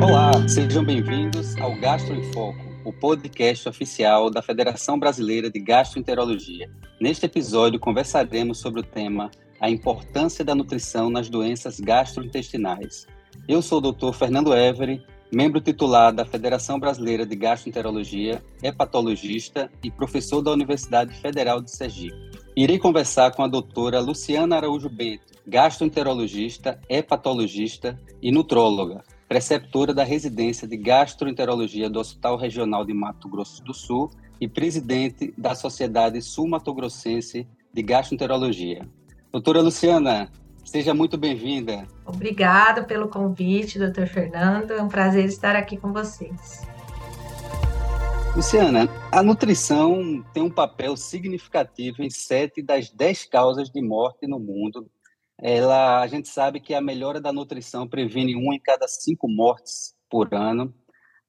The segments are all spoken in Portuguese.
Olá, sejam bem-vindos ao Gastro em Foco, o podcast oficial da Federação Brasileira de Gastroenterologia. Neste episódio, conversaremos sobre o tema A importância da nutrição nas doenças gastrointestinais. Eu sou o Dr. Fernando Every, membro titular da Federação Brasileira de Gastroenterologia, hepatologista e professor da Universidade Federal de Sergipe. Irei conversar com a doutora Luciana Araújo Bento, gastroenterologista, hepatologista e nutróloga, preceptora da residência de gastroenterologia do Hospital Regional de Mato Grosso do Sul e presidente da Sociedade Sul-Mato-Grossense de Gastroenterologia. Doutora Luciana, seja muito bem-vinda. Obrigada pelo convite, doutor Fernando. É um prazer estar aqui com vocês. Luciana, a nutrição tem um papel significativo em sete das dez causas de morte no mundo ela, a gente sabe que a melhora da nutrição previne uma em cada cinco mortes por ano.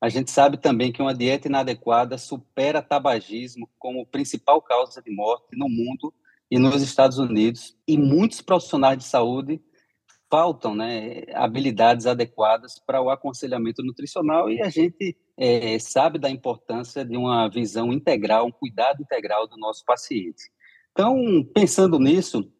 A gente sabe também que uma dieta inadequada supera tabagismo como principal causa de morte no mundo e nos Estados Unidos. E muitos profissionais de saúde faltam né, habilidades adequadas para o aconselhamento nutricional e a gente é, sabe da importância de uma visão integral, um cuidado integral do nosso paciente. Então, pensando nisso,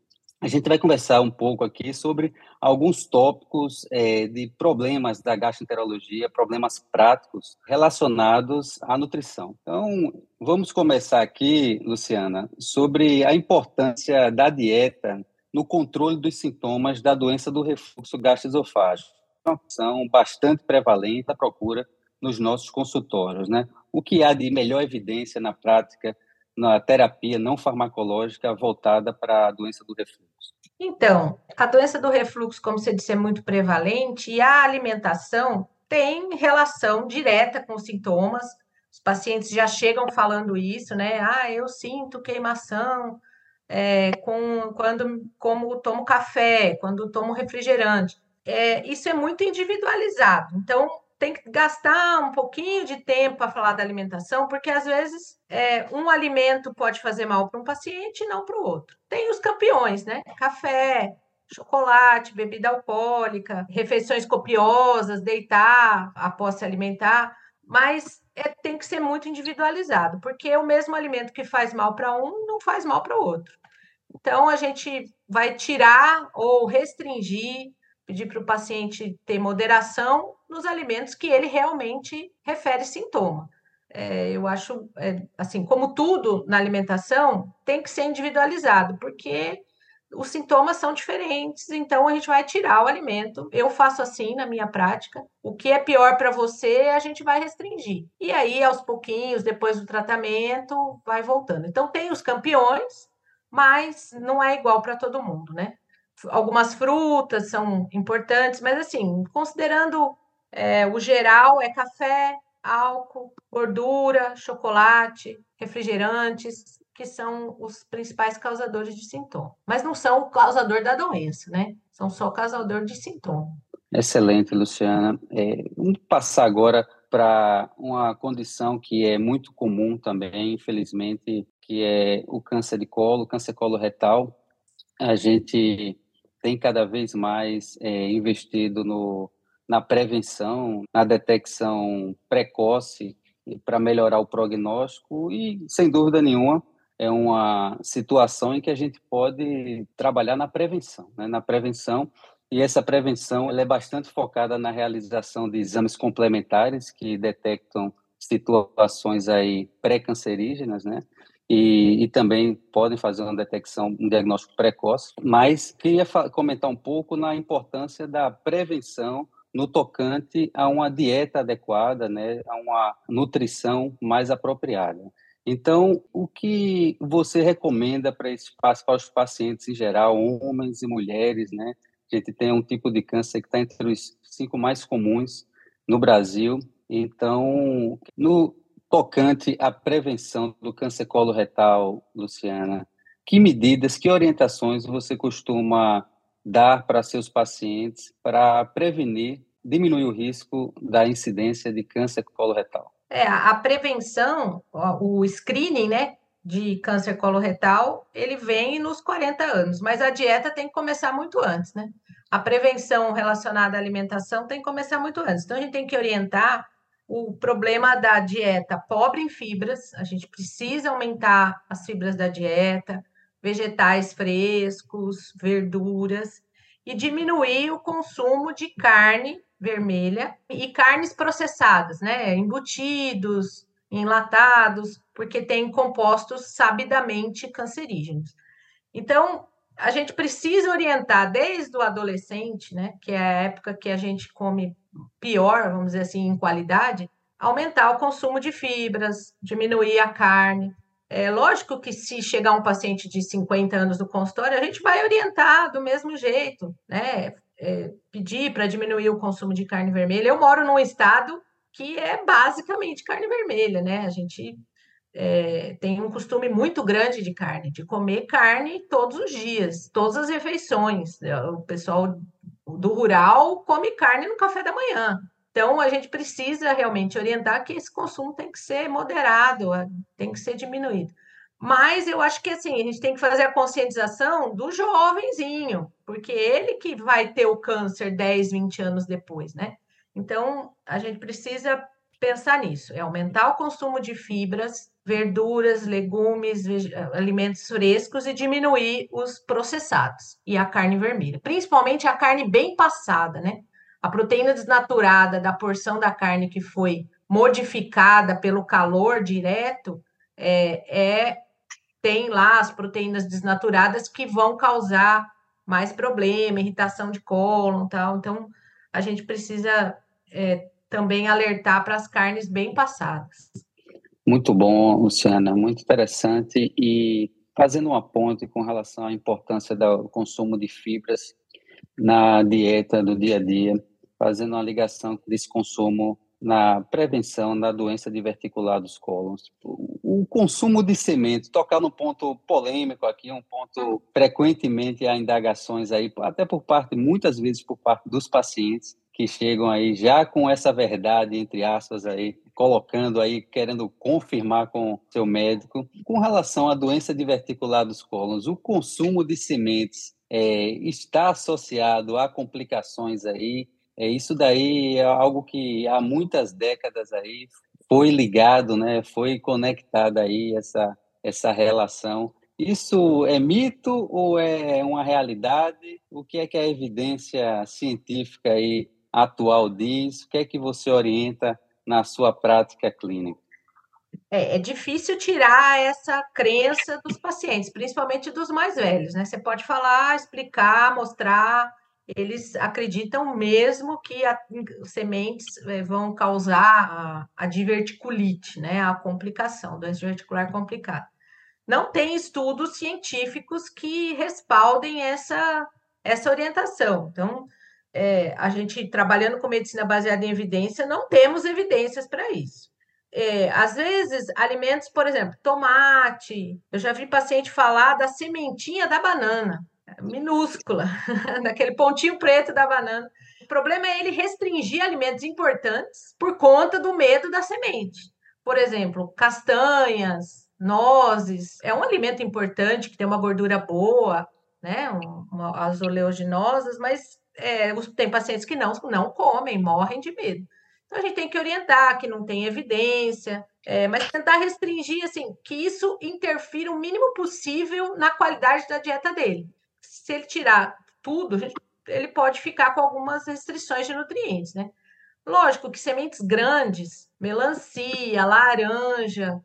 a gente vai conversar um pouco aqui sobre alguns tópicos é, de problemas da gastroenterologia, problemas práticos relacionados à nutrição. Então, vamos começar aqui, Luciana, sobre a importância da dieta no controle dos sintomas da doença do refluxo gastroesofágico. É uma opção bastante prevalente à procura nos nossos consultórios, né? O que há de melhor evidência na prática na terapia não farmacológica voltada para a doença do refluxo? Então, a doença do refluxo, como você disse, é muito prevalente e a alimentação tem relação direta com os sintomas. Os pacientes já chegam falando isso, né? Ah, eu sinto queimação é, com, quando como tomo café, quando tomo refrigerante. É, isso é muito individualizado. Então, tem que gastar um pouquinho de tempo para falar da alimentação, porque às vezes é, um alimento pode fazer mal para um paciente e não para o outro. Tem os campeões, né? Café, chocolate, bebida alcoólica, refeições copiosas, deitar após se alimentar, mas é, tem que ser muito individualizado, porque o mesmo alimento que faz mal para um não faz mal para o outro. Então a gente vai tirar ou restringir pedir para o paciente ter moderação nos alimentos que ele realmente refere sintoma. É, eu acho, é, assim, como tudo na alimentação, tem que ser individualizado, porque os sintomas são diferentes, então a gente vai tirar o alimento. Eu faço assim na minha prática. O que é pior para você, a gente vai restringir. E aí, aos pouquinhos, depois do tratamento, vai voltando. Então, tem os campeões, mas não é igual para todo mundo, né? Algumas frutas são importantes, mas assim, considerando é, o geral, é café, álcool, gordura, chocolate, refrigerantes, que são os principais causadores de sintoma. Mas não são o causador da doença, né? São só o causador de sintoma. Excelente, Luciana. É, vamos passar agora para uma condição que é muito comum também, infelizmente, que é o câncer de colo, câncer coloretal. A gente tem cada vez mais é, investido no, na prevenção, na detecção precoce para melhorar o prognóstico e, sem dúvida nenhuma, é uma situação em que a gente pode trabalhar na prevenção, né? na prevenção e essa prevenção é bastante focada na realização de exames complementares que detectam situações aí pré-cancerígenas, né? E, e, também podem fazer uma detecção, um diagnóstico precoce. Mas queria comentar um pouco na importância da prevenção no tocante a uma dieta adequada, né, a uma nutrição mais apropriada. Então, o que você recomenda para, esses, para os pacientes em geral, homens e mulheres, né? A gente tem um tipo de câncer que está entre os cinco mais comuns no Brasil. Então, no, tocante à prevenção do câncer coloretal, Luciana, que medidas, que orientações você costuma dar para seus pacientes para prevenir, diminuir o risco da incidência de câncer coloretal? É, a prevenção, o screening, né, de câncer coloretal, ele vem nos 40 anos, mas a dieta tem que começar muito antes, né? a prevenção relacionada à alimentação tem que começar muito antes. Então, a gente tem que orientar o problema da dieta pobre em fibras, a gente precisa aumentar as fibras da dieta, vegetais frescos, verduras, e diminuir o consumo de carne vermelha e carnes processadas, né? Embutidos, enlatados, porque tem compostos sabidamente cancerígenos. Então, a gente precisa orientar desde o adolescente, né, que é a época que a gente come pior, vamos dizer assim, em qualidade, aumentar o consumo de fibras, diminuir a carne. É lógico que se chegar um paciente de 50 anos no consultório, a gente vai orientar do mesmo jeito, né? É, pedir para diminuir o consumo de carne vermelha. Eu moro num estado que é basicamente carne vermelha, né? A gente é, tem um costume muito grande de carne, de comer carne todos os dias, todas as refeições. O pessoal do rural come carne no café da manhã. Então, a gente precisa realmente orientar que esse consumo tem que ser moderado, tem que ser diminuído. Mas eu acho que assim, a gente tem que fazer a conscientização do jovenzinho, porque ele que vai ter o câncer 10, 20 anos depois, né? Então, a gente precisa pensar nisso, é aumentar o consumo de fibras, verduras, legumes, alimentos frescos e diminuir os processados e a carne vermelha, principalmente a carne bem passada, né? A proteína desnaturada da porção da carne que foi modificada pelo calor direto é, é tem lá as proteínas desnaturadas que vão causar mais problema, irritação de cólon, tal. Então a gente precisa é, também alertar para as carnes bem passadas. Muito bom, Luciana, muito interessante. E fazendo uma ponte com relação à importância do consumo de fibras na dieta do dia a dia, fazendo uma ligação desse consumo na prevenção da doença diverticular dos cólons. O consumo de semente, tocar no ponto polêmico aqui, um ponto frequentemente há indagações aí, até por parte, muitas vezes por parte dos pacientes, que chegam aí já com essa verdade, entre aspas, aí, colocando aí, querendo confirmar com seu médico. Com relação à doença diverticular dos cólons, o consumo de sementes é, está associado a complicações aí. É, isso daí é algo que há muitas décadas aí foi ligado, né, foi conectada aí essa, essa relação. Isso é mito ou é uma realidade? O que é que a evidência científica aí atual diz? O que é que você orienta na sua prática clínica? É, é, difícil tirar essa crença dos pacientes, principalmente dos mais velhos, né? Você pode falar, explicar, mostrar, eles acreditam mesmo que as sementes é, vão causar a, a diverticulite, né? A complicação, doença diverticular complicada. Não tem estudos científicos que respaldem essa, essa orientação. Então, é, a gente trabalhando com medicina baseada em evidência, não temos evidências para isso. É, às vezes, alimentos, por exemplo, tomate, eu já vi paciente falar da sementinha da banana, minúscula, daquele pontinho preto da banana. O problema é ele restringir alimentos importantes por conta do medo da semente. Por exemplo, castanhas, nozes, é um alimento importante que tem uma gordura boa, né? Um, uma, as oleaginosas, mas é, tem pacientes que não, não comem, morrem de medo. Então, a gente tem que orientar que não tem evidência, é, mas tentar restringir, assim, que isso interfira o mínimo possível na qualidade da dieta dele. Se ele tirar tudo, ele pode ficar com algumas restrições de nutrientes, né? Lógico que sementes grandes, melancia, laranja,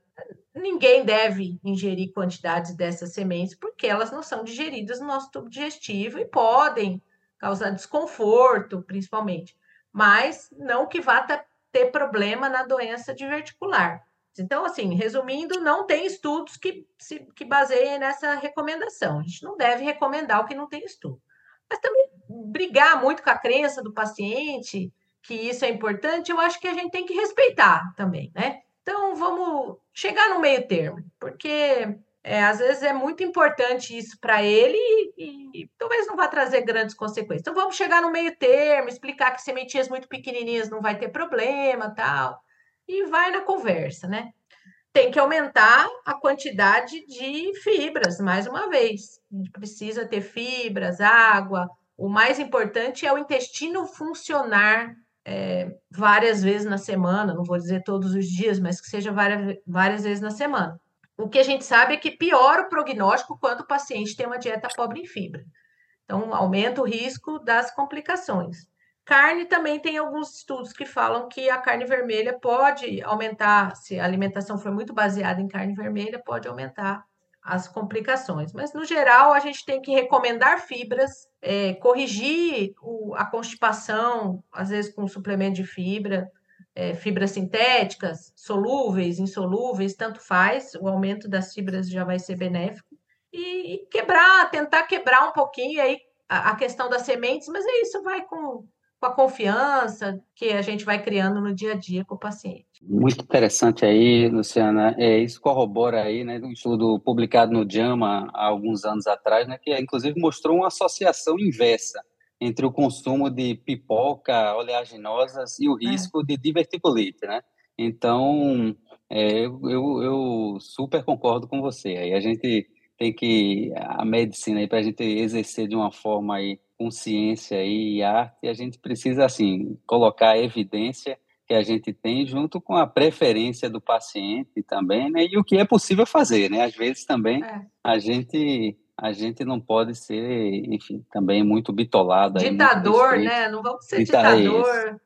ninguém deve ingerir quantidades dessas sementes, porque elas não são digeridas no nosso tubo digestivo e podem causar desconforto, principalmente, mas não que vá ter problema na doença diverticular. Então, assim, resumindo, não tem estudos que, se, que baseiem nessa recomendação. A gente não deve recomendar o que não tem estudo. Mas também brigar muito com a crença do paciente, que isso é importante, eu acho que a gente tem que respeitar também, né? Então, vamos chegar no meio termo, porque é, às vezes é muito importante isso para ele e, e, talvez não vá trazer grandes consequências. Então vamos chegar no meio termo, explicar que sementinhas muito pequenininhas não vai ter problema, tal, e vai na conversa, né? Tem que aumentar a quantidade de fibras, mais uma vez. A gente precisa ter fibras, água, o mais importante é o intestino funcionar é, várias vezes na semana, não vou dizer todos os dias, mas que seja várias, várias vezes na semana. O que a gente sabe é que piora o prognóstico quando o paciente tem uma dieta pobre em fibra. Então, aumenta o risco das complicações. Carne também tem alguns estudos que falam que a carne vermelha pode aumentar, se a alimentação for muito baseada em carne vermelha, pode aumentar as complicações. Mas, no geral, a gente tem que recomendar fibras, é, corrigir o, a constipação, às vezes com suplemento de fibra, é, fibras sintéticas, solúveis, insolúveis, tanto faz, o aumento das fibras já vai ser benéfico. E, e quebrar, tentar quebrar um pouquinho aí a, a questão das sementes, mas é isso, vai com com a confiança que a gente vai criando no dia a dia com o paciente. Muito interessante aí, Luciana. É, isso corrobora aí, né, um estudo publicado no JAMA há alguns anos atrás, né, que inclusive mostrou uma associação inversa entre o consumo de pipoca oleaginosas e o é. risco é. de diverticulite, né? Então, é, eu, eu super concordo com você. Aí a gente tem que a medicina aí para a gente exercer de uma forma aí com ciência e arte, a gente precisa, assim, colocar a evidência que a gente tem junto com a preferência do paciente também, né? E o que é possível fazer, né? Às vezes também é. a gente a gente não pode ser, enfim, também muito bitolado. Ditador, muito né? Não vamos ser Dita ditador.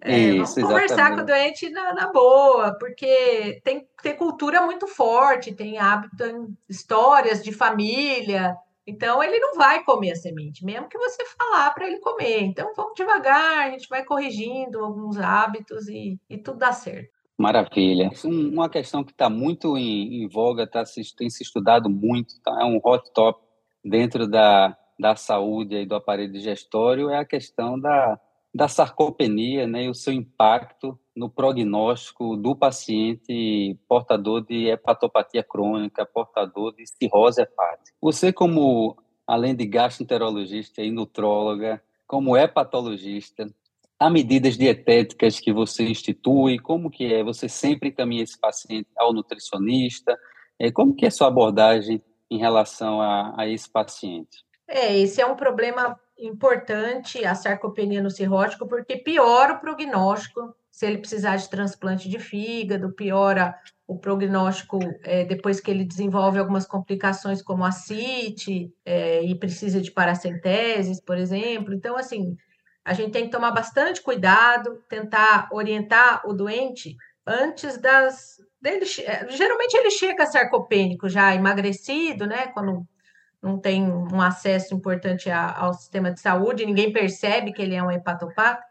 É, isso, vamos conversar exatamente. com o doente na, na, boa, porque tem, tem cultura muito forte, tem hábito, histórias de família, então, ele não vai comer a semente, mesmo que você falar para ele comer. Então, vamos devagar, a gente vai corrigindo alguns hábitos e, e tudo dá certo. Maravilha. Uma questão que está muito em, em voga, tá, tem se estudado muito, tá, é um hot top dentro da, da saúde e do aparelho digestório, é a questão da, da sarcopenia né, e o seu impacto no prognóstico do paciente portador de hepatopatia crônica, portador de cirrose hepática. Você, como, além de gastroenterologista e nutróloga, como hepatologista, há medidas dietéticas que você institui? Como que é? Você sempre encaminha esse paciente ao nutricionista? É, como que é a sua abordagem em relação a, a esse paciente? É, esse é um problema importante a sarcopenia no cirrótico, porque piora o prognóstico se ele precisar de transplante de fígado, piora o prognóstico é, depois que ele desenvolve algumas complicações como a CIT é, e precisa de paracenteses, por exemplo. Então, assim, a gente tem que tomar bastante cuidado, tentar orientar o doente antes das. Dele, é, geralmente ele chega sarcopênico já emagrecido, né? Quando não tem um acesso importante ao sistema de saúde, ninguém percebe que ele é um hepatopata.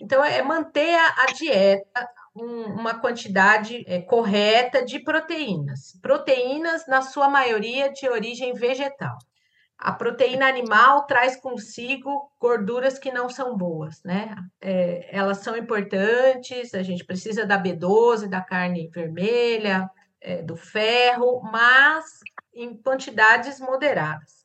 Então, é manter a, dieta, um, uma quantidade é, correta de proteínas. Proteínas, na sua maioria, de origem vegetal. A proteína animal traz consigo gorduras que não são boas, né? É, elas são importantes, a gente precisa da B12, da carne vermelha, é, do ferro, mas em quantidades moderadas.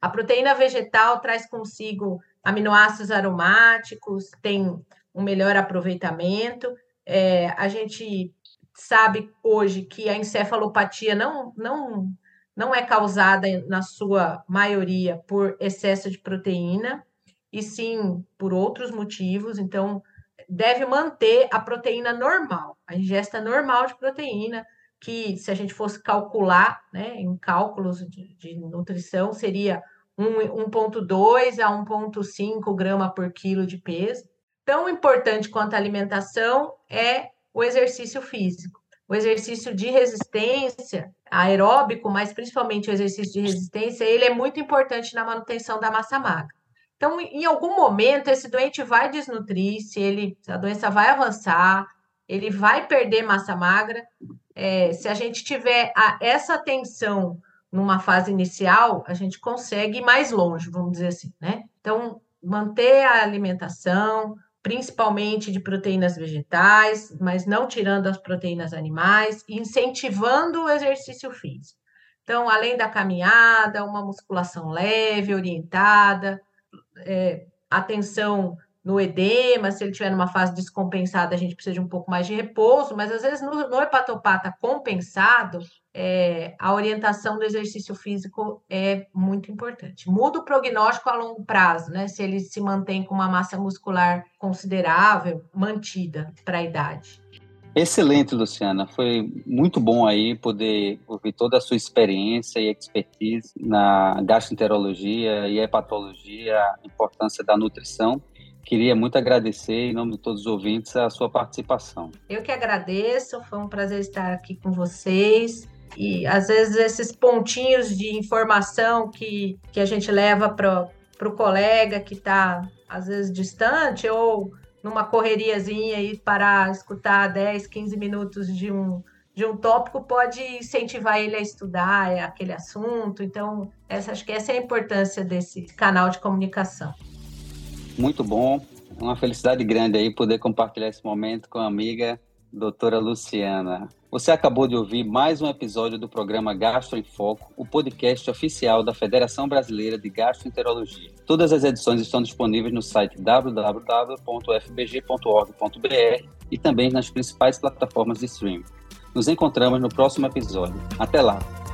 A proteína vegetal traz consigo aminoácidos aromáticos, tem um melhor aproveitamento. É, a gente sabe hoje que a encefalopatia não, não, não é causada, na sua maioria, por excesso de proteína, e sim por outros motivos. Então, deve manter a proteína normal, a ingesta normal de proteína, que se a gente fosse calcular, né, em cálculos de, de nutrição, seria 1,2 a 1,5 grama por quilo de peso. Tão importante quanto a alimentação é o exercício físico. O exercício de resistência aeróbico, mas principalmente o exercício de resistência, ele é muito importante na manutenção da massa magra. Então, em algum momento, esse doente vai desnutrir, se ele, a doença vai avançar, ele vai perder massa magra, é, se a gente tiver a, essa atenção numa fase inicial, a gente consegue ir mais longe, vamos dizer assim, né? Então, manter a alimentação, principalmente de proteínas vegetais, mas não tirando as proteínas animais, incentivando o exercício físico. Então, além da caminhada, uma musculação leve, orientada, é, atenção no edema, se ele estiver numa fase descompensada, a gente precisa de um pouco mais de repouso, mas às vezes no, no hepatopata compensado, é, a orientação do exercício físico é muito importante. Muda o prognóstico a longo prazo, né? Se ele se mantém com uma massa muscular considerável, mantida para a idade. Excelente, Luciana. Foi muito bom aí poder ouvir toda a sua experiência e expertise na gastroenterologia e hepatologia, a importância da nutrição. Queria muito agradecer, em nome de todos os ouvintes, a sua participação. Eu que agradeço, foi um prazer estar aqui com vocês. E às vezes esses pontinhos de informação que, que a gente leva para o colega que está, às vezes, distante ou numa correriazinha e parar, escutar 10, 15 minutos de um, de um tópico pode incentivar ele a estudar aquele assunto. Então, essa, acho que essa é a importância desse canal de comunicação. Muito bom. Uma felicidade grande aí poder compartilhar esse momento com a amiga doutora Luciana. Você acabou de ouvir mais um episódio do programa Gastro em Foco, o podcast oficial da Federação Brasileira de Gastroenterologia. Todas as edições estão disponíveis no site www.fbg.org.br e também nas principais plataformas de streaming. Nos encontramos no próximo episódio. Até lá!